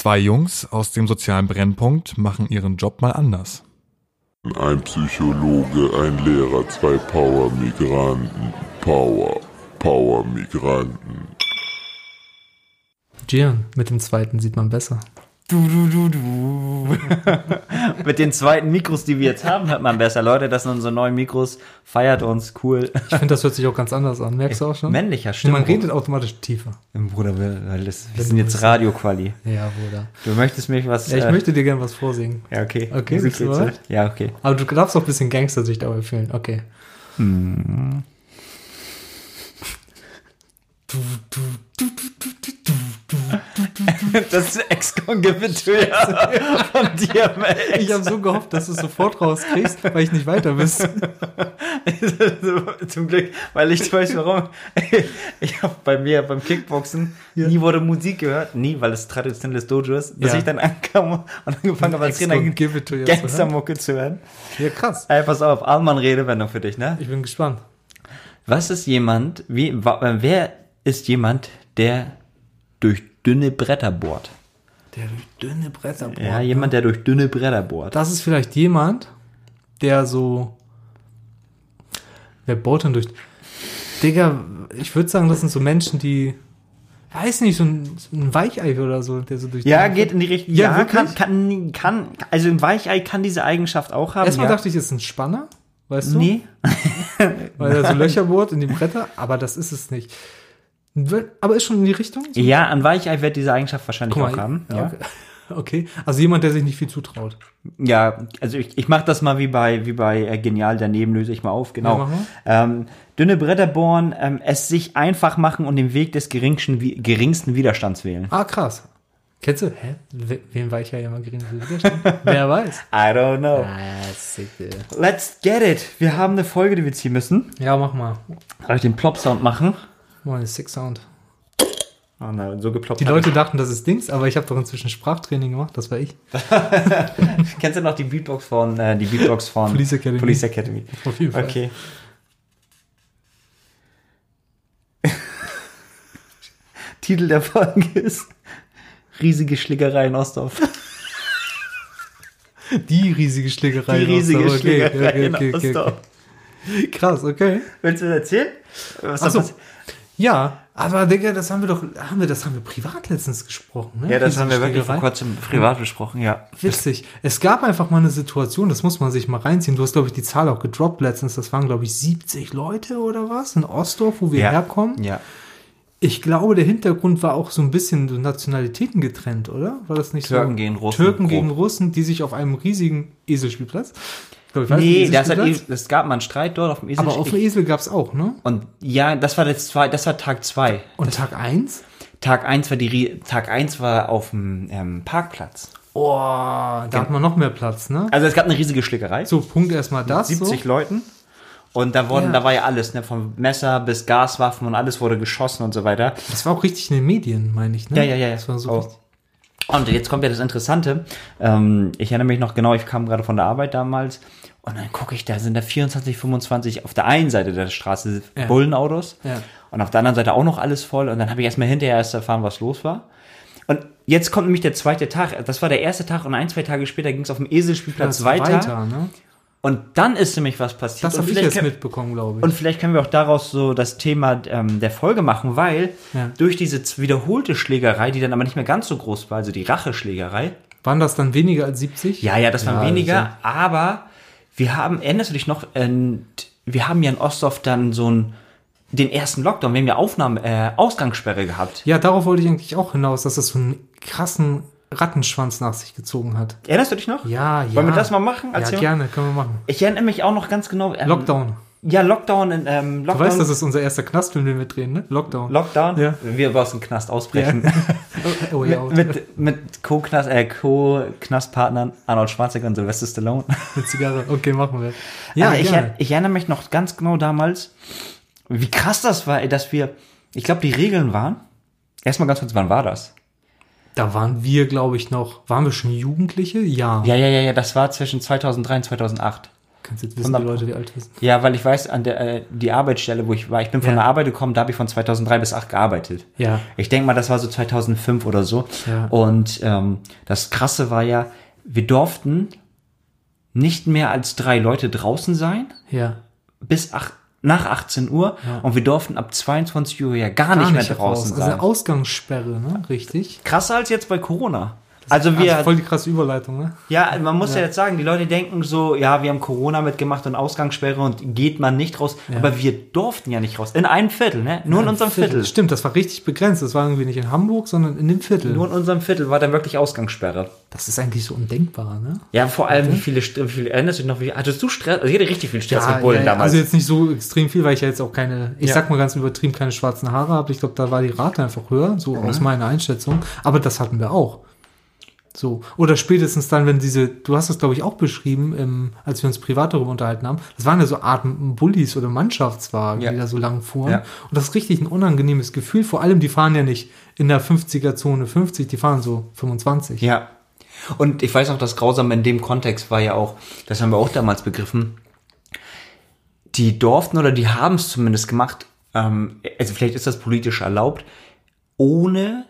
Zwei Jungs aus dem sozialen Brennpunkt machen ihren Job mal anders. Ein Psychologe, ein Lehrer, zwei Power-Migranten. Power, Power-Migranten. Gian, mit dem zweiten sieht man besser. Du, du, du, du. Mit den zweiten Mikros, die wir jetzt haben, hört man besser. Leute, das sind unsere neuen Mikros. Feiert uns, cool. Ich finde, das hört sich auch ganz anders an. Merkst du auch schon? Männlicher Man Stimme. redet automatisch tiefer. Bruder, wir, weil das, wir Wenn sind du jetzt Radioquali. Ja, Bruder. Du möchtest mich was. Ja, ich äh, möchte dir gerne was vorsingen. Ja, okay. Okay, Musik bist du geht's, bereit? Ja, okay. Aber du darfst auch ein bisschen Gangster sich dabei fühlen. Okay. Das Ex-Con-Gebeteuer von dir, Max. Ich habe so gehofft, dass du es sofort rauskriegst, weil ich nicht weiter bist. Zum Glück, weil ich weiß warum. Ich habe bei mir beim Kickboxen Ja. nie wurde Musik gehört, nie, weil es traditionelles Dojo ist, bis Ja. ich dann ankam und angefangen habe als Trainer. Gangstermucke zu hören. Ja, krass. Ey, pass auf, Alman Redewendung für dich, ne? Ich bin gespannt. Was ist jemand, wie, wer ist jemand, der durch dünne Bretter bohrt? Der durch dünne Bretter bohrt. Ja, jemand, der durch dünne Bretter bohrt. Das ist vielleicht jemand, der so. Wer bohrt denn durch. Digga, ich würde sagen, das sind so Menschen, die. Weiß nicht, so ein, so ein Weichei oder so, der so durch. Ja, geht in die Richtung. Ja, Ja, kann, kann, kann, also ein Weichei kann diese Eigenschaft auch haben. Erstmal ja. dachte ich, es ist ein Spanner, weißt du? nee. Weil er so Löcher bohrt in die Bretter, aber das ist es nicht. Aber ist schon in die Richtung? So? Ja, ein Weichei wird diese Eigenschaft wahrscheinlich mal, auch haben. ja, Ja, okay. okay. Also jemand, der sich nicht viel zutraut. ja also ich, ich mache das mal wie bei, wie bei äh, Genial, daneben löse ich mal auf. Ja, Genau. mal. ähm, dünne Bretter bohren, ähm, es sich einfach machen und den Weg des geringsten, geringsten Widerstands wählen. Ah, krass. Kennst du? Hä? We- Wen war ich ja immer gering Widerstand? Wer weiß. I don't know. Ah, sick. Let's get it. Wir haben eine Folge, die wir ziehen müssen. Ja, mach mal. Soll ich den Plop-Sound machen? Mal einen Sick Sound. Oh nein, so geploppt. Die Leute dachten, das ist Dings, aber ich habe doch inzwischen Sprachtraining gemacht, das war ich. ich. Kennst du noch die Beatbox von, äh, die Beatbox von Police Academy. Police Academy. Auf jeden Fall. Okay. Titel der Folge ist Riesige Schlägerei in Ostdorf. Die riesige Schlägerei. Die in riesige Ostdorf. Schlägerei okay, in okay, okay, Ostdorf. okay. Krass, okay. Willst du das erzählen? Was Ach so. da passiert? Ja, aber Digga, das haben wir doch, haben wir, das haben wir privat letztens gesprochen, ne? Ja, das haben wir wirklich vor kurzem privat besprochen, ja. Witzig. Es gab einfach mal eine Situation, das muss man sich mal reinziehen. Du hast, glaube ich, die Zahl auch gedroppt letztens. Das waren, glaube ich, 70 Leute oder was in Ostdorf, wo wir Ja. herkommen. Ja. Ich glaube, der Hintergrund war auch so ein bisschen so Nationalitäten getrennt, oder? War das nicht Türken so? gegen Russen, Türken gegen Russen, die sich auf einem riesigen Eselspielplatz. Ich glaub, ich weiß Nee, das hat, es gab mal einen Streit dort auf dem Esel. aber auf dem Esel gab's auch, ne? Und ja, das war das zwei, das war Tag zwei. Und Tag eins? Tag eins war die Tag eins war auf dem ähm, Parkplatz. Oh, da hat man noch mehr Platz, ne? Also es gab eine riesige Schlägerei. So, Punkt erstmal das. 70 so. Leuten. Und da wurden, Ja. da war ja alles, ne, vom Messer bis Gaswaffen und alles wurde geschossen und so weiter. Das war auch richtig in den Medien, meine ich, ne? Ja, ja, ja, ja. Das war so Oh. richtig. Und jetzt kommt ja das Interessante. Ähm, ich erinnere mich noch genau, ich kam gerade von der Arbeit damals und dann gucke ich, da sind da 24, 25 auf der einen Seite der Straße Ja. Bullenautos Ja. und auf der anderen Seite auch noch alles voll. Und dann habe ich erstmal hinterher erst erfahren, was los war. Und jetzt kommt nämlich der zweite Tag. Das war der erste Tag und ein, zwei Tage später ging es auf dem Eselspielplatz Das weiter. ne? Und dann ist nämlich was passiert. Das habe ich jetzt mitbekommen, glaube ich. Und vielleicht können wir auch daraus so das Thema ähm, der Folge machen, weil Ja. durch diese wiederholte Schlägerei, die dann aber nicht mehr ganz so groß war, also die Racheschlägerei, Waren das dann weniger als 70? ja, ja, das waren Ja, weniger, aber wir haben, erinnerst du dich noch, ähm, wir haben ja in Ostdorf dann so einen, den ersten Lockdown, wir haben ja Aufnahme, äh, Ausgangssperre gehabt. Ja, darauf wollte ich eigentlich auch hinaus, dass das so einen krassen Rattenschwanz nach sich gezogen hat. Erinnerst du dich noch? Ja, ja. Wollen wir das mal machen? Ja, Erzähl mal. gerne, können wir machen. Ich erinnere mich auch noch ganz genau. Ähm, Lockdown. Ja, Lockdown, in, ähm, Du Lockdown. weißt, das ist unser erster Knastfilm, den wir drehen, ne? Lockdown. Lockdown? Ja. Wir aus dem Knast ausbrechen. oh, oh, ja, mit, mit, mit Co-Knast, äh, Co-Knastpartnern Arnold Schwarzenegger und Sylvester Stallone. Eine Zigarre. Okay, machen wir. Ja, Aber ich, gerne. ich erinnere mich noch ganz genau damals, wie krass das war, ey, dass wir, ich glaube, die Regeln waren. Erstmal ganz kurz, wann war das? Da waren wir, glaube ich, noch. Waren wir schon Jugendliche? Ja. Ja, ja, ja, ja, das war zwischen 2003 und 2008. kannst jetzt wissen, die Leute, wie alt wir sind. Ja, weil ich weiß, an der äh, die Arbeitsstelle, wo ich war, ich bin von Ja. der Arbeit gekommen, da habe ich von 2003 bis 2008 gearbeitet. Ja. Ich denke mal, das war so 2005 oder so. Ja. Und ähm, das Krasse war ja, wir durften nicht mehr als drei Leute draußen sein Ja. bis ach, nach 18 Uhr und wir durften ab 22 Uhr ja gar, nicht mehr draußen raus. sein. Also Ausgangssperre, ne? Richtig. Krasser als jetzt bei Corona. Also wir, Also voll die krasse Überleitung, ne? Ja, man muss ja. jetzt sagen, die Leute denken so, ja, wir haben Corona mitgemacht und Ausgangssperre und geht man nicht raus. Aber wir durften ja nicht raus. In einem Viertel, ne? Nur in unserem Viertel. Stimmt, das war richtig begrenzt. Das war irgendwie nicht in Hamburg, sondern in dem Viertel. Nur in unserem Viertel war dann wirklich Ausgangssperre. das ist eigentlich so undenkbar, ne? Ja, vor allem, wie viele, wie viele, erinnerst du dich noch, wie, hattest du Stress? Also ich hatte richtig viel Stress mit Bullen ja, damals. Also jetzt nicht so extrem viel, weil ich ja jetzt auch keine, ich Ja. sag mal ganz übertrieben, keine schwarzen Haare habe. Ich glaube, da war die Rate einfach höher, so aus meiner Einschätzung. Aber das hatten wir auch. So. Oder spätestens dann, wenn diese, du hast das glaube ich auch beschrieben, im, als wir uns privat darüber unterhalten haben, das waren ja so Art Bullies oder Mannschaftswagen, Ja. die da so lang fuhren. Ja. Und das ist richtig ein unangenehmes Gefühl. Vor allem, die fahren ja nicht in der 50er-Zone 50, die fahren so 25. Ja. Und ich weiß auch, das Grausame in dem Kontext war ja auch, das haben wir auch damals begriffen, die durften oder die haben es zumindest gemacht, ähm, also vielleicht ist das politisch erlaubt, ohne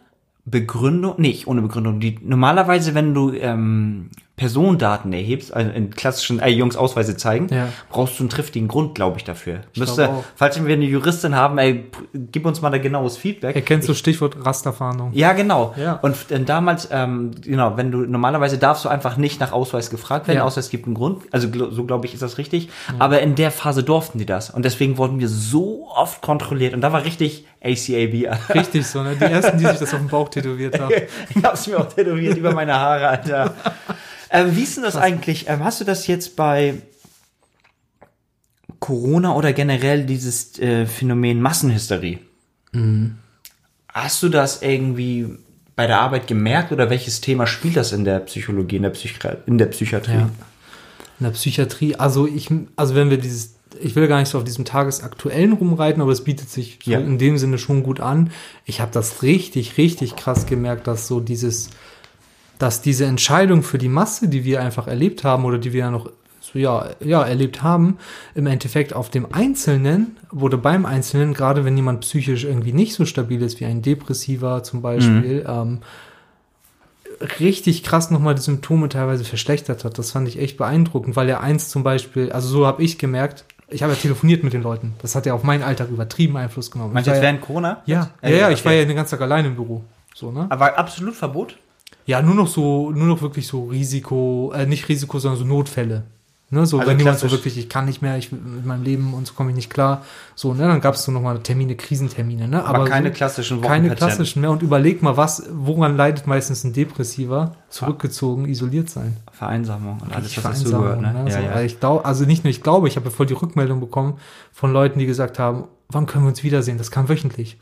Begründung, nicht ohne Begründung. Die, normalerweise, wenn du ähm, Personendaten erhebst, also in klassischen, äh, Jungs Ausweise zeigen, Ja. brauchst du einen triftigen Grund, glaube ich, dafür. Ich Müsste, falls wir eine Juristin haben, ey, gib uns mal da genaues Feedback. Erkennst du Stichwort Rasterfahndung? Ja, genau. Ja. Und damals, ähm, genau, wenn du normalerweise darfst du einfach nicht nach Ausweis gefragt werden, Ja. es gibt einen Grund. Also so glaube ich, ist das richtig. Aber in der Phase durften die das. Und deswegen wurden wir so oft kontrolliert. Und da war richtig ACAB. Richtig so, ne? Die ersten, die sich das auf den Bauch tätowiert haben. ich hab's mir auch tätowiert über meine Haare, Alter. Ähm, wie ist denn das eigentlich? Ähm, hast du das jetzt bei Corona oder generell dieses äh, Phänomen Massenhysterie? Hast du das irgendwie bei der Arbeit gemerkt oder welches Thema spielt das in der Psychologie, in der, Psychi in der Psychiatrie? Ja. In der Psychiatrie, also ich, also wenn wir dieses, ich will gar nicht so auf diesem Tagesaktuellen rumreiten, aber es bietet sich so Ja. in dem Sinne schon gut an. Ich habe das richtig, richtig krass gemerkt, dass so dieses, dass diese Entscheidung für die Masse, die wir einfach erlebt haben oder die wir ja noch ja, ja, erlebt haben, im Endeffekt auf dem Einzelnen oder beim Einzelnen, gerade wenn jemand psychisch irgendwie nicht so stabil ist, wie ein Depressiver zum Beispiel, ähm, richtig krass nochmal die Symptome teilweise verschlechtert hat. Das fand ich echt beeindruckend, weil er eins zum Beispiel, also so habe ich gemerkt, ich habe ja telefoniert mit den Leuten. Das hat ja auf meinen Alltag übertrieben Einfluss genommen. Meinst Ich du jetzt ja, während Corona? ja, ja, ja, ich okay. war ja den ganzen Tag allein im Büro. So, ne? Aber absolut Verbot? Ja, nur noch so, nur noch wirklich so Risiko, äh, nicht Risiko, sondern so Notfälle. Ne, so, Also wenn jemand so wirklich, ich kann nicht mehr, ich mit meinem Leben und so komme ich nicht klar. So, ne, dann gab es so nochmal Termine, Krisentermine, ne? Aber, keine so, klassischen keine klassischen mehr. Und überleg mal, was, woran leidet meistens ein Depressiver? Zurückgezogen, isoliert sein. Vereinsamung und alles, was dazu gehört. Ne? ne? Ja, so, ja. weil Ich glaube, also nicht nur ich glaube, ich habe ja voll die Rückmeldung bekommen von Leuten, die gesagt haben, wann können wir uns wiedersehen? Das kam wöchentlich.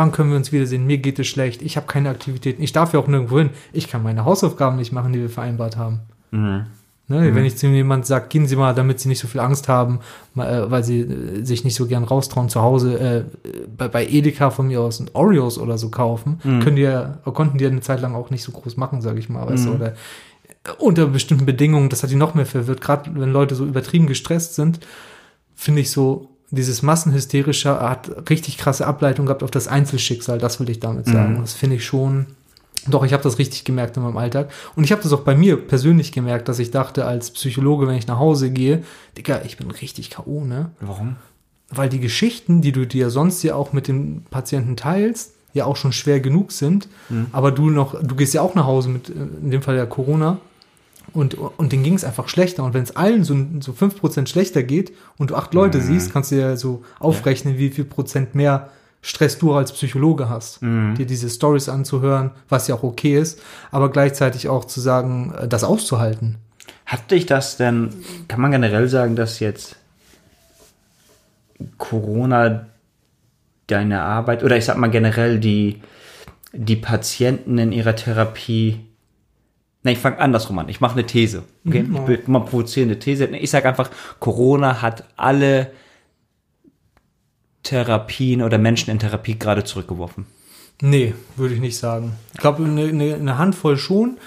Wann können wir uns wiedersehen? Mir geht es schlecht. Ich habe keine Aktivitäten. Ich darf ja auch nirgendwo hin. Ich kann meine Hausaufgaben nicht machen, die wir vereinbart haben. Mhm. Ne? Wenn ich zu jemand sage, gehen Sie mal, damit Sie nicht so viel Angst haben, äh, weil Sie äh, sich nicht so gern raustrauen zu Hause, äh, bei, bei Edeka von mir aus ein Oreos oder so kaufen, können die ja, konnten die ja eine Zeit lang auch nicht so groß machen, sage ich mal. Weißt du, oder äh, unter bestimmten Bedingungen, das hat die noch mehr verwirrt, gerade wenn Leute so übertrieben gestresst sind, finde ich so, dieses Massenhysterische hat richtig krasse Ableitung gehabt auf das Einzelschicksal, das will ich damit sagen. Und Das finde ich schon, doch, ich habe das richtig gemerkt in meinem Alltag. Und ich habe das auch bei mir persönlich gemerkt, dass ich dachte, als Psychologe, wenn ich nach Hause gehe, Digga, ich bin richtig K.O., ne? Warum? Weil die Geschichten, die du dir sonst ja auch mit den Patienten teilst, ja auch schon schwer genug sind. Aber du noch, du gehst ja auch nach Hause mit, äh, in dem Fall ja Corona. Und, und denen ging es einfach schlechter. Und wenn es allen so, so 5% schlechter geht und du acht Leute siehst, kannst du ja so aufrechnen, wie viel Prozent mehr Stress du als Psychologe hast, dir diese Stories anzuhören, was ja auch okay ist, aber gleichzeitig auch zu sagen, äh, das auszuhalten. Hat dich das denn, kann man generell sagen, dass jetzt Corona deine Arbeit oder ich sag mal generell die, die Patienten in ihrer Therapie. Na, ich fange andersrum an. Ich mache eine These. Okay? Mhm. Ich will mal provozierende These. Ich sage einfach, Corona hat alle Therapien oder Menschen in Therapie gerade zurückgeworfen. Nee, würde ich nicht sagen. Ich glaube, eine, eine, eine Handvoll schon.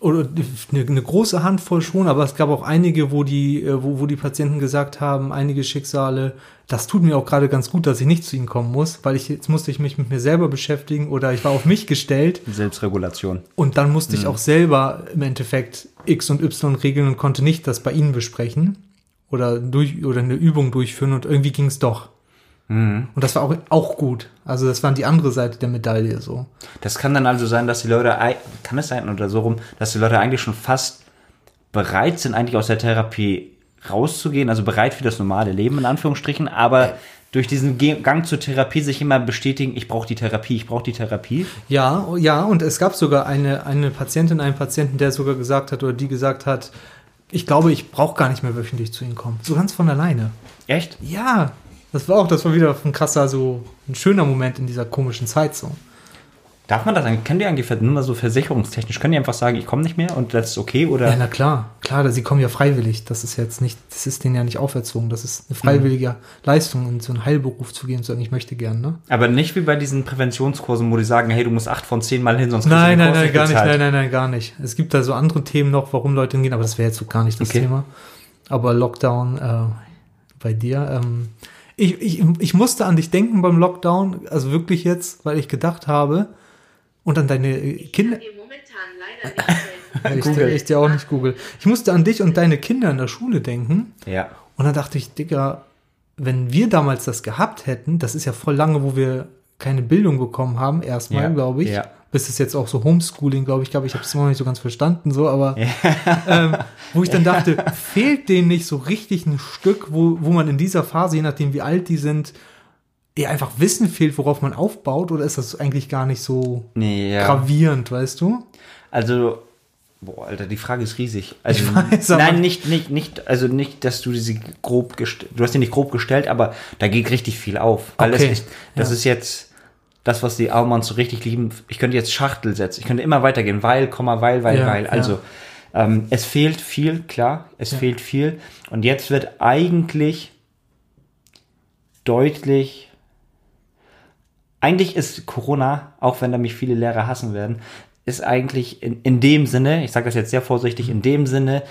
Oder eine, eine große Handvoll schon, aber es gab auch einige, wo die, äh, wo, wo die Patienten gesagt haben, einige Schicksale, das tut mir auch gerade ganz gut, dass ich nicht zu ihnen kommen muss, weil ich jetzt musste ich mich mit mir selber beschäftigen oder ich war auf mich gestellt Selbstregulation. und dann musste ich auch selber im Endeffekt X und Y regeln und konnte nicht das bei ihnen besprechen oder durch oder eine Übung durchführen und irgendwie ging es doch. Und das war auch, auch gut. Also das war die andere Seite der Medaille so. Das kann dann also sein, dass die Leute, kann es sein oder so rum, dass die Leute eigentlich schon fast bereit sind, eigentlich aus der Therapie rauszugehen, also bereit für das normale Leben in Anführungsstrichen, aber durch diesen Gang zur Therapie sich immer bestätigen, ich brauche die Therapie, ich brauche die Therapie. Ja, ja, und es gab sogar eine, eine Patientin, einen Patienten, der sogar gesagt hat oder die gesagt hat, ich glaube, ich brauche gar nicht mehr wöchentlich zu Ihnen kommen. So ganz von alleine. Echt? Ja, das war auch, das war wieder ein krasser, so ein schöner Moment in dieser komischen Zeit so. Darf man das eigentlich, können die eigentlich nur mal so versicherungstechnisch, können die einfach sagen, ich komme nicht mehr und das ist okay oder? Ja, na klar, klar, sie kommen ja freiwillig. Das ist jetzt nicht, das ist denen ja nicht auferzogen. Das ist eine freiwillige Leistung, in so einen Heilberuf zu gehen und zu sagen, ich möchte gern, ne? Aber nicht wie bei diesen Präventionskursen, wo die sagen, hey, du musst acht von zehn Mal hin, sonst kriegst Nein, nein, nein, gar nicht, nein, nein, nein, gar nicht. Es gibt da so andere Themen noch, warum Leute hingehen, aber das wäre jetzt so gar nicht das Okay. Thema. Aber Lockdown äh, bei dir, ähm, ich, ich, ich musste an dich denken beim Lockdown, also wirklich jetzt, weil ich gedacht habe, und an deine äh, Kinder, Kann dir momentan leider nicht helfen. ich, Google. ich dir auch nicht Google. Ich musste an dich und deine Kinder in der Schule denken. Ja. Und dann dachte ich, Digga, wenn wir damals das gehabt hätten, das ist ja voll lange, wo wir keine Bildung bekommen haben, erstmal, Ja, glaube ich. ja. Bis es jetzt auch so Homeschooling, glaube ich, glaube ich, habe es immer noch nicht so ganz verstanden, so, aber ähm, wo ich dann dachte, fehlt denen nicht so richtig ein Stück, wo, wo man in dieser Phase, je nachdem wie alt die sind, eher einfach Wissen fehlt, worauf man aufbaut, oder ist das eigentlich gar nicht so Nee, ja. gravierend, weißt du? Also, boah, Alter, die Frage ist riesig. Also, weiß, nein, nicht, nicht, nicht, also nicht, dass du sie grob gestellt, du hast sie nicht grob gestellt, aber da geht richtig viel auf. Weil Okay, das, ist, das ja. ist jetzt das, was die Almans so richtig lieben. Ich könnte jetzt Schachtel setzen, ich könnte immer weitergehen, weil, Komma, weil, weil, Ja, weil. ja. Also, ähm, es fehlt viel, klar, es Ja. fehlt viel. Und jetzt wird eigentlich deutlich, eigentlich ist Corona, auch wenn da mich viele Lehrer hassen werden, ist eigentlich in, in dem Sinne, ich sage das jetzt sehr vorsichtig, in dem Sinne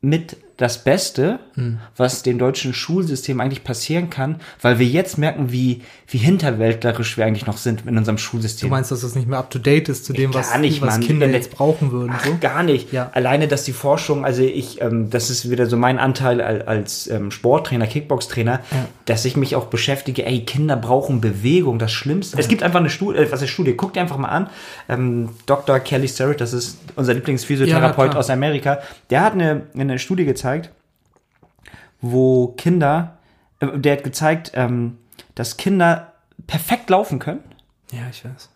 mit das Beste, Hm. was dem deutschen Schulsystem eigentlich passieren kann, weil wir jetzt merken, wie, wie hinterwäldlerisch wir eigentlich noch sind in unserem Schulsystem. Du meinst, dass das nicht mehr up to date ist zu dem, was, nicht, was Mann. Kinder Wenn- jetzt brauchen würden, Ach, so? gar nicht. Ja. Alleine, dass die Forschung, also ich, ähm, das ist wieder so mein Anteil al- als ähm, Sporttrainer, Kickbox-Trainer, dass ich mich auch beschäftige, ey, Kinder brauchen Bewegung, das Schlimmste. Es gibt einfach eine Studie, äh, was ist Studie? Guck dir einfach mal an. Ähm, Dr. Kelly Starrett, das ist unser Ja, Lieblingsphysiotherapeut aus Amerika, der hat eine, eine Studie gezeigt, wo Kinder, äh, der hat gezeigt, ähm, dass Kinder perfekt laufen können Ja, ich weiß.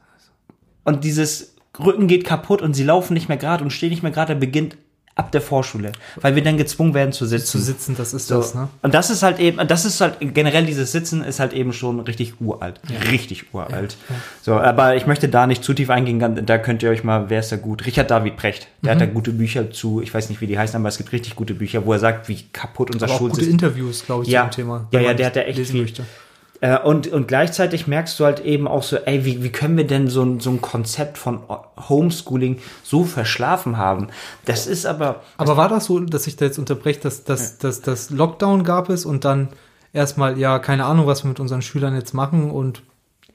und dieses Rücken geht kaputt und sie laufen nicht mehr gerade und stehen nicht mehr gerade, beginnt ab der Vorschule, weil wir dann gezwungen werden zu sitzen. Zu sitzen, das ist So. das, ne? Und das ist halt eben, das ist halt generell dieses Sitzen ist halt eben schon richtig uralt, richtig uralt. So, aber ich möchte da nicht zu tief eingehen, da könnt ihr euch mal, wer ist da gut? Richard David Precht, der Mhm. hat da gute Bücher zu, ich weiß nicht, wie die heißen, aber es gibt richtig gute Bücher, wo er sagt, wie kaputt unser Aber auch gute Schulsystem Interviews, glaube ich, Ja. zu dem Thema. Ja, ja, der hat da echt lesen viel. möchte. Äh, und, und gleichzeitig merkst du halt eben auch so, ey, wie, wie können wir denn so ein, so ein Konzept von Homeschooling so verschlafen haben? Das ist aber, Aber war das so, dass ich da jetzt unterbreche, dass dass, dass, dass Lockdown gab es und dann erstmal, ja, keine Ahnung, was wir mit unseren Schülern jetzt machen und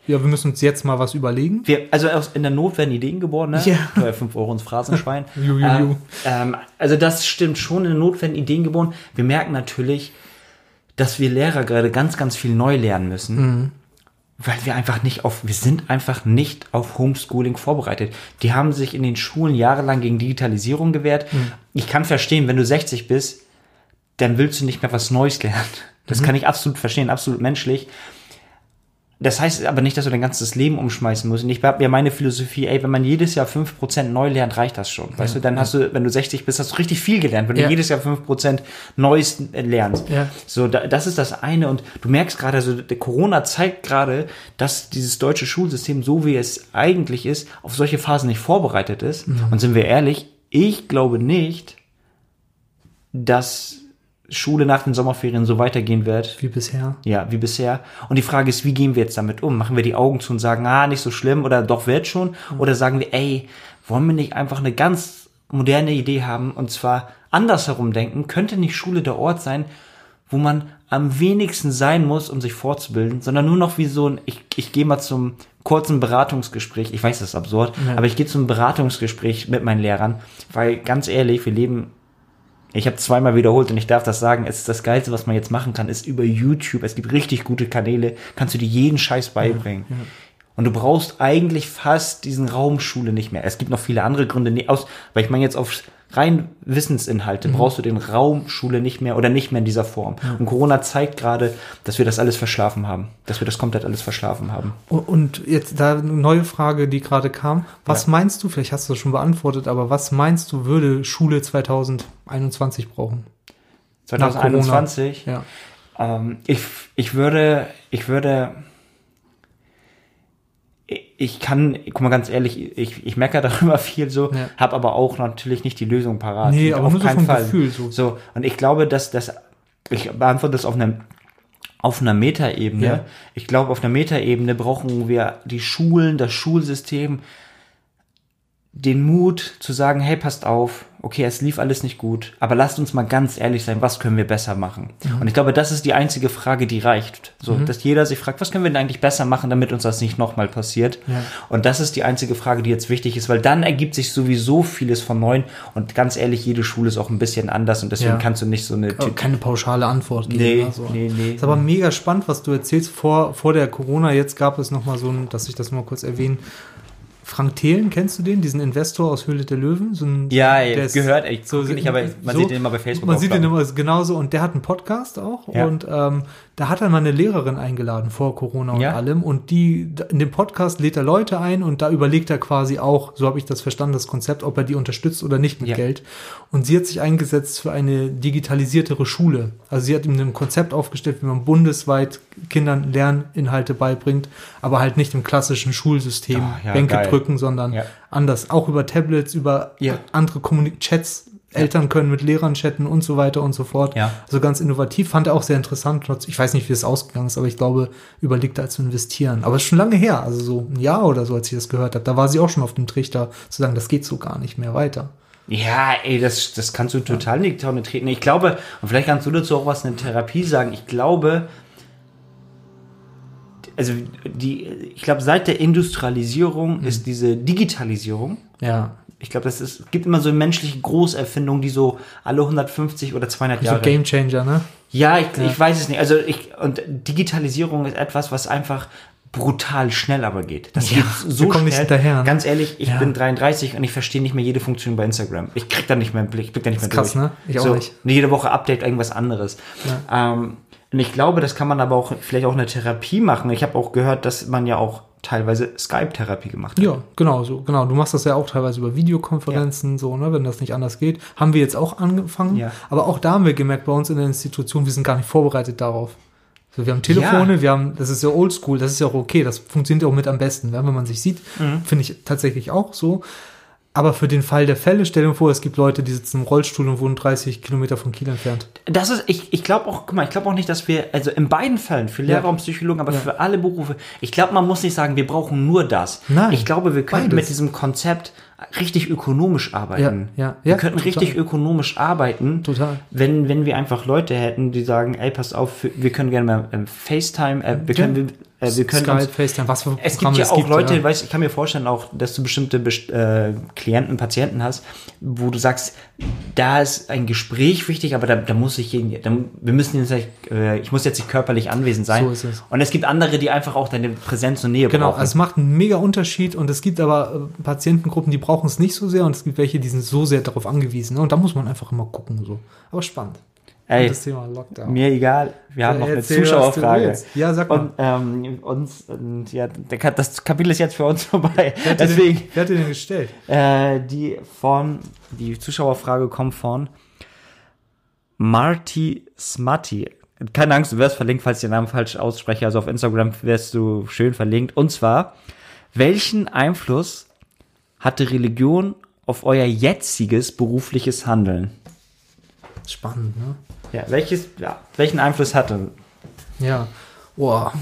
ja, wir müssen uns jetzt mal was überlegen. wir, also aus, in der Not werden Ideen geboren, ne? Ja. Teuer 5 Euro ins Phrasenschwein. Ju, ju, ju. Ähm, ähm, also das stimmt schon, in der Not werden Ideen geboren. Wir merken natürlich, dass wir Lehrer gerade ganz, ganz viel neu lernen müssen. Mhm. Weil wir einfach nicht auf, wir sind einfach nicht auf Homeschooling vorbereitet. Die haben sich in den Schulen jahrelang gegen Digitalisierung gewehrt. Mhm. Ich kann verstehen, wenn du 60 bist, dann willst du nicht mehr was Neues lernen. Das Mhm. kann ich absolut verstehen, absolut menschlich. Das heißt aber nicht, dass du dein ganzes Leben umschmeißen musst. Und ich habe ja meine Philosophie, ey, wenn man jedes Jahr 5% neu lernt, reicht das schon. Weißt du, dann hast du, wenn du 60 bist, hast du richtig viel gelernt, wenn Ja. du jedes Jahr 5% Neues äh, lernst. Ja. So, da, das ist das eine. Und du merkst gerade, also der Corona zeigt gerade, dass dieses deutsche Schulsystem, so wie es eigentlich ist, auf solche Phasen nicht vorbereitet ist. Und sind wir ehrlich, ich glaube nicht, dass Schule nach den Sommerferien so weitergehen wird, Wie bisher. ja, wie bisher. Und die Frage ist, wie gehen wir jetzt damit um? Machen wir die Augen zu und sagen, ah, nicht so schlimm oder doch wird schon? Oder sagen wir, ey, wollen wir nicht einfach eine ganz moderne Idee haben und zwar andersherum denken, könnte nicht Schule der Ort sein, wo man am wenigsten sein muss, um sich fortzubilden, sondern nur noch wie so ein, ich, ich gehe mal zum kurzen Beratungsgespräch, ich weiß, das ist absurd, Ja. aber ich gehe zum Beratungsgespräch mit meinen Lehrern, weil ganz ehrlich, wir leben ich habe zweimal wiederholt und ich darf das sagen, es ist das Geilste, was man jetzt machen kann, ist über YouTube. Es gibt richtig gute Kanäle, kannst du dir jeden Scheiß beibringen. Und du brauchst eigentlich fast diesen Raum Schule nicht mehr. Es gibt noch viele andere Gründe, nee, aus, weil ich meine jetzt auf rein Wissensinhalte brauchst du den Raum Schule nicht mehr oder nicht mehr in dieser Form. Und Corona zeigt gerade, dass wir das alles verschlafen haben, dass wir das komplett alles verschlafen haben. Und jetzt da eine neue Frage, die gerade kam. Was Ja. meinst du, vielleicht hast du das schon beantwortet, aber was meinst du, würde Schule 2021 brauchen? Nach Corona. 2021 Ja. Ähm, ich, ich würde, ich würde, ich- kann, guck mal ganz ehrlich, ich, ich meckere darüber viel so, Ja. habe aber auch natürlich nicht die Lösung parat. Nee, aber nur so vom Gefühl so. So, und ich glaube, dass das, ich beantworte das auf einem auf einer Metaebene. Ja. Ich glaube, auf einer Metaebene brauchen wir die Schulen, das Schulsystem, den Mut zu sagen, hey, passt auf, okay, es lief alles nicht gut, aber lasst uns mal ganz ehrlich sein, was können wir besser machen? Und ich glaube, das ist die einzige Frage, die reicht. So, Mhm. dass jeder sich fragt, was können wir denn eigentlich besser machen, damit uns das nicht nochmal passiert? Ja. Und das ist die einzige Frage, die jetzt wichtig ist, weil dann ergibt sich sowieso vieles von neuem und ganz ehrlich, jede Schule ist auch ein bisschen anders und deswegen Ja. kannst du nicht so eine Aber keine pauschale Antwort geben. Nee, also. nee, nee. Ist aber mega spannend, was du erzählst. Vor, vor der Corona, jetzt gab es noch mal so ein, dass ich das mal kurz erwähne. Frank Thelen, kennst du den? Diesen Investor aus Höhle der Löwen? So ein, Ja, der ist gehört, ich gucke nicht, aber man sieht den immer bei Facebook Man sieht den immer genauso und der hat einen Podcast auch Ja. und ähm, da hat er mal eine Lehrerin eingeladen vor Corona und Ja. allem und die in dem Podcast lädt er Leute ein und da überlegt er quasi auch, so habe ich das verstanden, das Konzept, ob er die unterstützt oder nicht mit Ja. Geld. Und sie hat sich eingesetzt für eine digitalisiertere Schule. Also sie hat ihm ein Konzept aufgestellt, wie man bundesweit Kindern Lerninhalte beibringt, aber halt nicht im klassischen Schulsystem Ah, ja, Bänke geil. drücken, sondern Ja. anders, auch über Tablets, über Ja. andere Kommunik Chats. Eltern können mit Lehrern chatten und so weiter und so fort. Ja. Also ganz innovativ, fand er auch sehr interessant. Ich weiß nicht, wie es ausgegangen ist, aber ich glaube, überlegt er zu investieren. Aber es ist schon lange her, also so ein Jahr oder so, als ich das gehört habe. Da war sie auch schon auf dem Trichter, zu sagen, das geht so gar nicht mehr weiter. Ja, ey, das, das kannst du total in die Tonne treten. Ich glaube, und vielleicht kannst du dazu auch was in der Therapie sagen. Ich glaube, also die, ich glaube, seit der Industrialisierung Mhm. ist diese Digitalisierung, Ja. Ich glaube, das ist, es gibt immer so menschliche Großerfindungen, die so alle 150 oder 200 So Jahre. Game Changer, ne? Ja, ich, ich weiß es nicht. Also ich, und Digitalisierung ist etwas, was einfach brutal schnell aber geht. Das Ja, geht so schnell. nicht hinterher, ne? Ganz ehrlich, ich Ja. bin 33 und ich verstehe nicht mehr jede Funktion bei Instagram. Ich krieg da nicht mehr einen Blick, ich blick da nicht mehr ist krass, durch. ne? Ich auch so, nicht. Jede Woche Update irgendwas anderes. Ähm, und ich glaube, das kann man aber auch vielleicht auch eine Therapie machen. Ich habe auch gehört, dass man ja auch teilweise Skype-Therapie gemacht hat. Ja, genau, so, genau. Du machst das ja auch teilweise über Videokonferenzen, so, ne, wenn das nicht anders geht. Haben wir jetzt auch angefangen. Ja. Aber auch da haben wir gemerkt, bei uns in der Institution, wir sind gar nicht vorbereitet darauf. So, wir haben Telefone, Ja. wir haben, das ist ja oldschool, das ist ja auch okay, das funktioniert auch mit am besten, ne, wenn man sich sieht. Mhm. Finde ich tatsächlich auch so. Aber für den Fall der Fälle, stell dir vor, es gibt Leute, die sitzen im Rollstuhl und wohnen 30 Kilometer von Kiel entfernt. Das ist, ich, ich glaube auch, guck mal, ich glaube auch nicht, dass wir, also in beiden Fällen, für Lehrer Ja. und Psychologen, aber Ja. für alle Berufe, ich glaube, man muss nicht sagen, wir brauchen nur das. Nein, Ich glaube, wir könnten beides. mit diesem Konzept richtig ökonomisch arbeiten. Ja, ja, wir ja, könnten total. richtig ökonomisch arbeiten. Total. Wenn, wenn wir einfach Leute hätten, die sagen, ey, pass auf, wir können gerne mal ähm, FaceTime, äh, wir können, äh, wir können Skype, uns, FaceTime, was für es gibt Programme ja auch Leute, ja. weiß, ich kann mir vorstellen auch, dass du bestimmte Best- äh, Klienten, Patienten hast, wo du sagst, da ist ein Gespräch wichtig, aber da, da muss ich da, wir müssen jetzt, nicht, äh, ich muss jetzt nicht körperlich anwesend sein. So ist es. Und es gibt andere, die einfach auch deine Präsenz und Nähe Genau, brauchen. es macht einen mega Unterschied und es gibt aber äh, Patientengruppen, die brauchen es nicht so sehr und es gibt welche, die sind so sehr darauf angewiesen. ne? Und da muss man einfach immer gucken. so. Aber spannend. Ey, das Thema Lockdown. mir egal, wir haben noch eine Zuschauerfrage. Ja, sag mal. Und ähm, uns, und, ja, das Kapitel ist jetzt für uns vorbei. wer, Deswegen, den, wer hat dir den gestellt? Äh, die von, die Zuschauerfrage kommt von Marty Smutty. Keine Angst, du wirst verlinkt, falls ich den Namen falsch ausspreche. Also auf Instagram wirst du schön verlinkt. Und zwar, welchen Einfluss hatte Religion auf euer jetziges berufliches Handeln? Spannend, ne? Ja, welches, ja, welchen Einfluss hatte? Ja. Boah.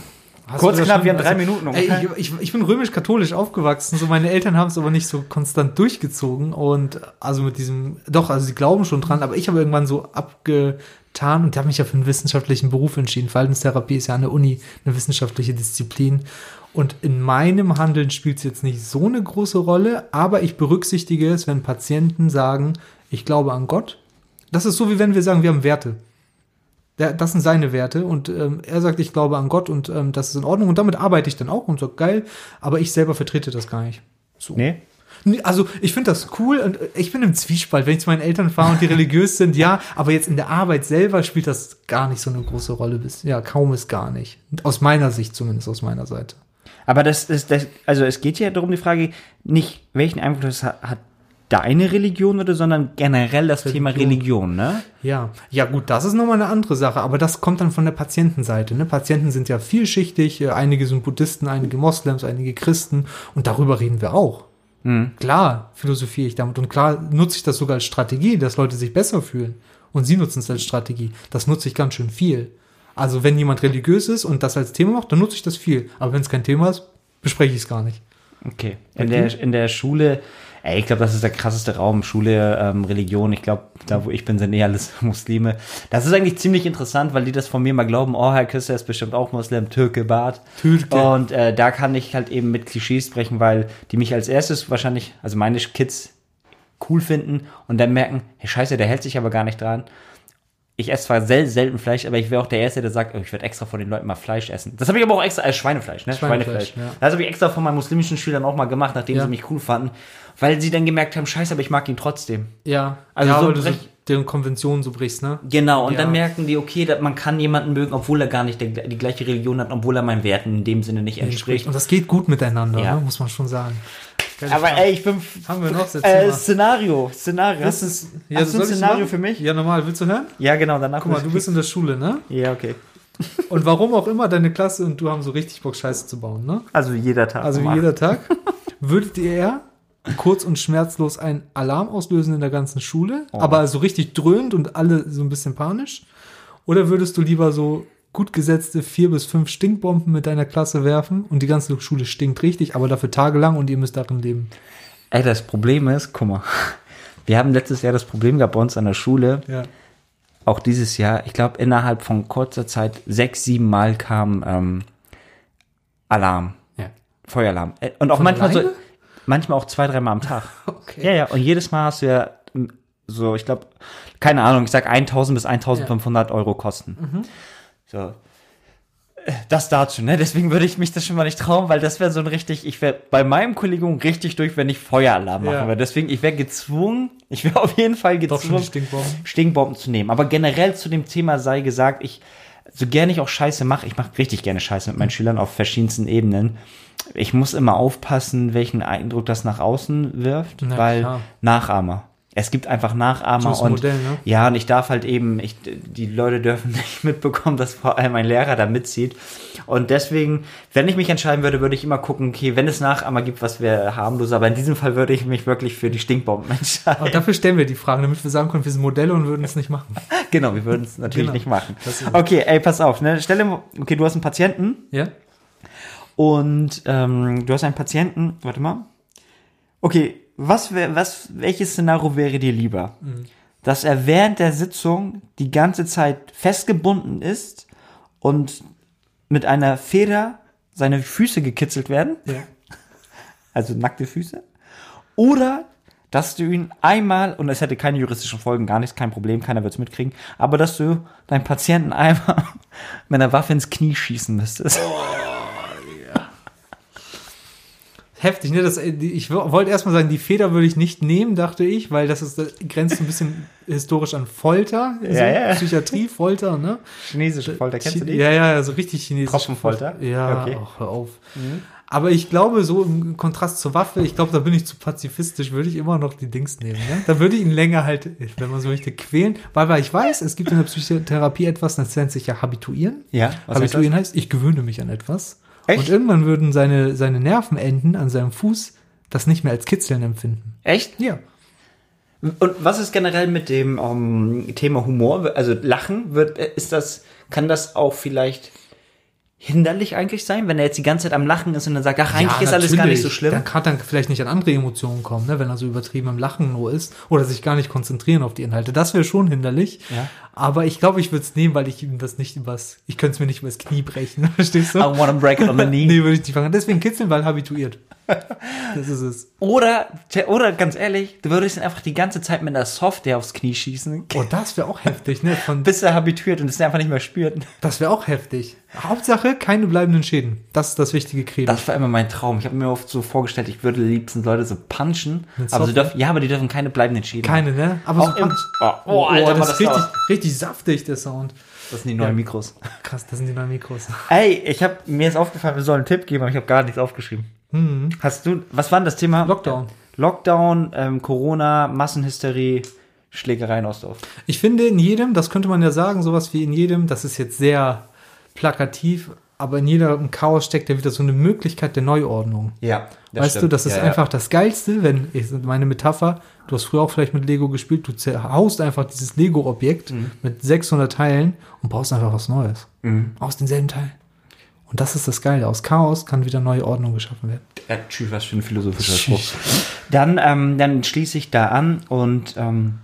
Hast Kurz, knapp, schon- wir haben drei Minuten Ey, ich, ich, ich bin römisch-katholisch aufgewachsen, so meine Eltern haben es aber nicht so konstant durchgezogen und also mit diesem, doch, also sie glauben schon dran, aber ich habe irgendwann so abgetan und habe mich ja für einen wissenschaftlichen Beruf entschieden. Verhaltenstherapie ist ja an der Uni eine wissenschaftliche Disziplin und in meinem Handeln spielt es jetzt nicht so eine große Rolle, aber ich berücksichtige es, wenn Patienten sagen, ich glaube an Gott. Das ist so, wie wenn wir sagen, wir haben Werte. Das sind seine Werte und ähm, er sagt, ich glaube an Gott und ähm, das ist in Ordnung und damit arbeite ich dann auch und so geil, aber ich selber vertrete das gar nicht. So. Nee? Also ich finde das cool und äh, ich bin im Zwiespalt, wenn ich zu meinen Eltern fahre und die religiös sind, ja, aber jetzt in der Arbeit selber spielt das gar nicht so eine große Rolle bis, ja, kaum ist gar nicht. Aus meiner Sicht zumindest, aus meiner Seite. Aber das ist, das, also es geht ja darum, die Frage, nicht welchen Einfluss hat deine Religion oder, sondern generell das Thema Religion, ne? Ja, ja gut, das ist nochmal eine andere Sache, aber das kommt dann von der Patientenseite. Ne? Patienten sind ja vielschichtig, äh, einige sind Buddhisten, einige Moslems, einige Christen und darüber reden wir auch. Klar philosophiere ich damit und klar nutze ich das sogar als Strategie, dass Leute sich besser fühlen. Und sie nutzen es als Strategie. Das nutze ich ganz schön viel. Also wenn jemand religiös ist und das als Thema macht, dann nutze ich das viel. Aber wenn es kein Thema ist, bespreche ich es gar nicht. Okay. In der, in der Schule, ey, ich glaube, das ist der krasseste Raum, Schule, ähm, Religion. Ich glaube, da wo ich bin, sind eh alles Muslime. Das ist eigentlich ziemlich interessant, weil die das von mir mal glauben, oh, Herr Küster ist bestimmt auch Muslim, Türke, Bart. Türke. Und äh, da kann ich halt eben mit Klischees sprechen, weil die mich als erstes wahrscheinlich, also meine Kids cool finden und dann merken, hey, scheiße, der hält sich aber gar nicht dran. Ich esse zwar sel selten Fleisch, aber ich wäre auch der Erste, der sagt, oh, ich werde extra von den Leuten mal Fleisch essen. Das habe ich aber auch extra als Schweinefleisch, ne? Schweinefleisch, ja. Das habe ich extra von meinen muslimischen Schülern auch mal gemacht, nachdem Ja. sie mich cool fanden, weil sie dann gemerkt haben, scheiße, aber ich mag ihn trotzdem. Ja, Also ja, so weil du so deren Konventionen so brichst, ne? Genau, und Ja. dann merken die, okay, dass man kann jemanden mögen, obwohl er gar nicht der, die gleiche Religion hat, obwohl er meinen Werten in dem Sinne nicht entspricht. Und das geht gut miteinander, ne? muss man schon sagen. Aber ey, ich bin... Haben wir noch Äh? Szenario, Szenario. Das ist, du- hast du ein Szenario für mich? Ja, normal. Willst du hören? Ja, genau, danach... Guck mal, du bist in der Schule, ne? Ja, okay. Und warum auch immer deine Klasse und du haben so richtig Bock, Scheiße zu bauen, ne? Also jeder Tag. Also wie jeder Tag. Würdet ihr eher kurz und schmerzlos einen Alarm auslösen in der ganzen Schule, Oh. aber so richtig dröhnt und alle so ein bisschen panisch? Oder würdest du lieber so gut gesetzte vier bis fünf Stinkbomben mit deiner Klasse werfen und die ganze Schule stinkt richtig, aber dafür tagelang und ihr müsst darin leben? Ey, das Problem ist, guck mal, wir haben letztes Jahr das Problem gehabt bei uns an der Schule, Ja. auch dieses Jahr, ich glaube, innerhalb von kurzer Zeit sechs, sieben Mal kam ähm, Alarm, Ja. Feueralarm. Äh, Und auch Von manchmal so, alleine? manchmal auch zwei, dreimal am Tag. Okay. Ja, ja, und jedes Mal hast du ja m, so, ich glaube, keine Ahnung, ich sag 1000 bis 1500 Euro Kosten. Mhm. So. Das dazu, ne? Deswegen würde ich mich das schon mal nicht trauen, weil das wäre so ein richtig, ich wäre bei meinem Kollegen richtig durch, wenn ich Feueralarm machen Ja. würde. Deswegen, ich wäre gezwungen, ich wäre auf jeden Fall gezwungen, die Stinkbomben. Stinkbomben zu nehmen. Aber generell zu dem Thema sei gesagt, ich, so gerne ich auch Scheiße mache, ich mache richtig gerne Scheiße mit meinen Schülern auf verschiedensten Ebenen. Ich muss immer aufpassen, welchen Eindruck das nach außen wirft, Na weil klar. Nachahmer. Es gibt einfach Nachahmer und Modell, ne? ja, und ich darf halt eben, ich, die Leute dürfen nicht mitbekommen, dass vor allem ein Lehrer da mitzieht. Und deswegen, wenn ich mich entscheiden würde, würde ich immer gucken, okay, wenn es Nachahmer gibt, was wäre harmlos, aber in diesem Fall würde ich mich wirklich für die Stinkbomben entscheiden. Aber dafür stellen wir die Fragen, damit wir sagen können, wir sind Modelle und würden es nicht machen. Genau, wir würden es natürlich Genau. nicht machen. Okay, ey, pass auf, ne? Stell dir, okay, du hast einen Patienten Ja? und ähm, du hast einen Patienten, warte mal. Okay, was wär, was, welches Szenario wäre dir lieber? Dass er während der Sitzung die ganze Zeit festgebunden ist und mit einer Feder seine Füße gekitzelt werden, Ja. also nackte Füße, oder dass du ihn einmal, und es hätte keine juristischen Folgen, gar nichts, kein Problem, keiner wird es mitkriegen, aber dass du deinen Patienten einmal mit einer Waffe ins Knie schießen müsstest. Heftig, ne? Das, äh, ich wo- wollte erstmal sagen, die Feder würde ich nicht nehmen, dachte ich, weil das ist das grenzt ein bisschen historisch an Folter. so, Ja, ja. Psychiatrie, Folter, ne? Chinesische Folter, kennst du die? Ja, ja, so richtig chinesisch. Tropfenfolter? Ja, Okay. ach, hör auf. Aber ich glaube, so im Kontrast zur Waffe, ich glaube, da bin ich zu pazifistisch, würde ich immer noch die Dings nehmen. Ne? Da würde ich ihn länger halt, wenn man so möchte, quälen. Weil, weil ich weiß, es gibt in der Psychotherapie etwas, das nennt sich ja Habituieren. Ja, was heißt Habituieren heißt, ich gewöhne mich an etwas. Echt? Und irgendwann würden seine, seine Nervenenden an seinem Fuß das nicht mehr als Kitzeln empfinden. Echt? Ja. Und was ist generell mit dem ähm, Thema Humor? Also Lachen wird, äh, ist das, kann das auch vielleicht hinderlich eigentlich sein, wenn er jetzt die ganze Zeit am Lachen ist und dann sagt, ach, eigentlich ist alles gar nicht so schlimm? Dann kann dann vielleicht nicht an andere Emotionen kommen, ne, wenn er so übertrieben im Lachen nur ist oder sich gar nicht konzentrieren auf die Inhalte. Das wäre schon hinderlich. Ja. Aber ich glaube, ich würde es nehmen, weil ich ihm das nicht übers, ich könnte es mir nicht übers Knie brechen. Verstehst du? I wanna break it on the knee. nee, würde ich nicht fangen. Deswegen kitzeln, weil habituiert. Das ist es. Oder, oder ganz ehrlich, du würdest ihn einfach die ganze Zeit mit einer Software aufs Knie schießen, Oh, das wäre auch heftig, ne? Von, bis er habituiert und es einfach nicht mehr spürt. das wäre auch heftig. Hauptsache, keine bleibenden Schäden. Das ist das wichtige Credo. Das war immer mein Traum. Ich habe mir oft so vorgestellt, ich würde liebsten Leute so punchen, aber sie dürfen, ja, aber die dürfen keine bleibenden Schäden. keine, ne? Aber Auch im- Punch. Oh, oh, Alter, das war ist das richtig, richtig saftig, der Sound. Das sind die neuen Ja. Mikros. Krass, das sind die neuen Mikros. Ey, ich habe mir ist aufgefallen, wir sollen einen Tipp geben, aber ich habe gar nichts aufgeschrieben. Hast du, was war denn das Thema? Lockdown. Lockdown, ähm, Corona, Massenhysterie, Schlägerei in Ostdorf. Ich finde in jedem, das könnte man ja sagen, sowas wie in jedem, das ist jetzt sehr plakativ, aber in jedem Chaos steckt ja wieder so eine Möglichkeit der Neuordnung. Ja. weißt du, das ist einfach das Geilste, wenn, ich, meine Metapher, du hast früher auch vielleicht mit Lego gespielt, du zerhaust einfach dieses Lego-Objekt Mhm. mit 600 Teilen und baust einfach was Neues. Aus denselben Teilen. Und das ist das Geile. Aus Chaos kann wieder neue Ordnung geschaffen werden. Ja, tschüss, was für ein philosophischer Spruch. Dann, ähm, dann schließe ich da an und ähm,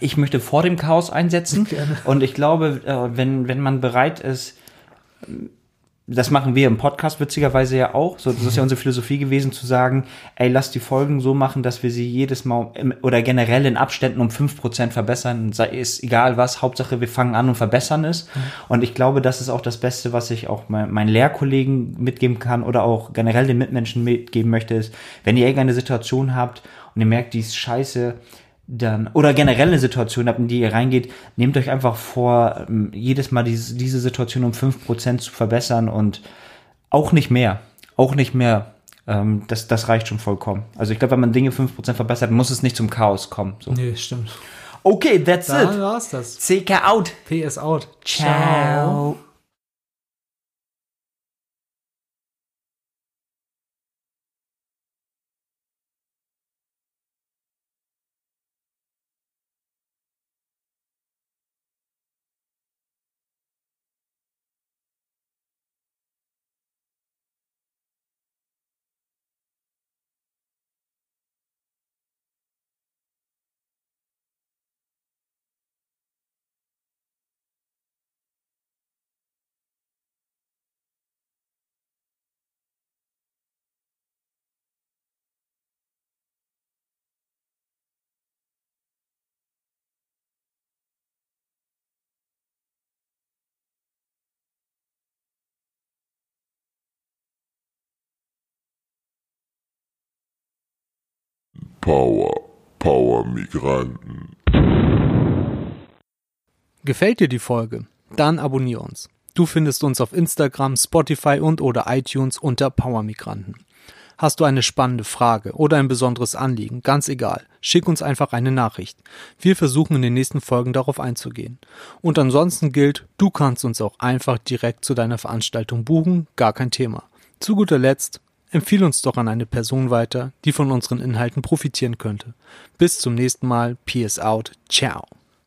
ich möchte vor dem Chaos einsetzen. Gerne. Und ich glaube, äh, wenn, wenn man bereit ist, das machen wir im Podcast witzigerweise ja auch. So, das ist ja unsere Philosophie gewesen, zu sagen, ey, lass die Folgen so machen, dass wir sie jedes Mal im, oder generell in Abständen um 5% verbessern. Sei es egal was, Hauptsache wir fangen an und verbessern es. Und ich glaube, das ist auch das Beste, was ich auch mein, meinen Lehrkollegen mitgeben kann oder auch generell den Mitmenschen mitgeben möchte, ist, wenn ihr irgendeine Situation habt und ihr merkt, die ist scheiße, dann oder generell eine Situation habt, in die ihr reingeht, nehmt euch einfach vor, ähm, jedes Mal diese, diese Situation um 5% zu verbessern und auch nicht mehr. Auch nicht mehr. Ähm, das, das reicht schon vollkommen. Also ich glaube, wenn man Dinge 5% verbessert, muss es nicht zum Chaos kommen. So. Nee, stimmt. Okay, that's Da it. war's das. CK out. PS out. Ciao. Power, Power Migranten. Gefällt dir die Folge? Dann abonnier uns. Du findest uns auf Instagram, Spotify und oder iTunes unter Power Migranten. Hast du eine spannende Frage oder ein besonderes Anliegen, ganz egal, schick uns einfach eine Nachricht. Wir versuchen in den nächsten Folgen darauf einzugehen. Und ansonsten gilt, du kannst uns auch einfach direkt zu deiner Veranstaltung buchen, gar kein Thema. Zu guter Letzt, empfiehl uns doch an eine Person weiter, die von unseren Inhalten profitieren könnte. Bis zum nächsten Mal, Peace out, ciao.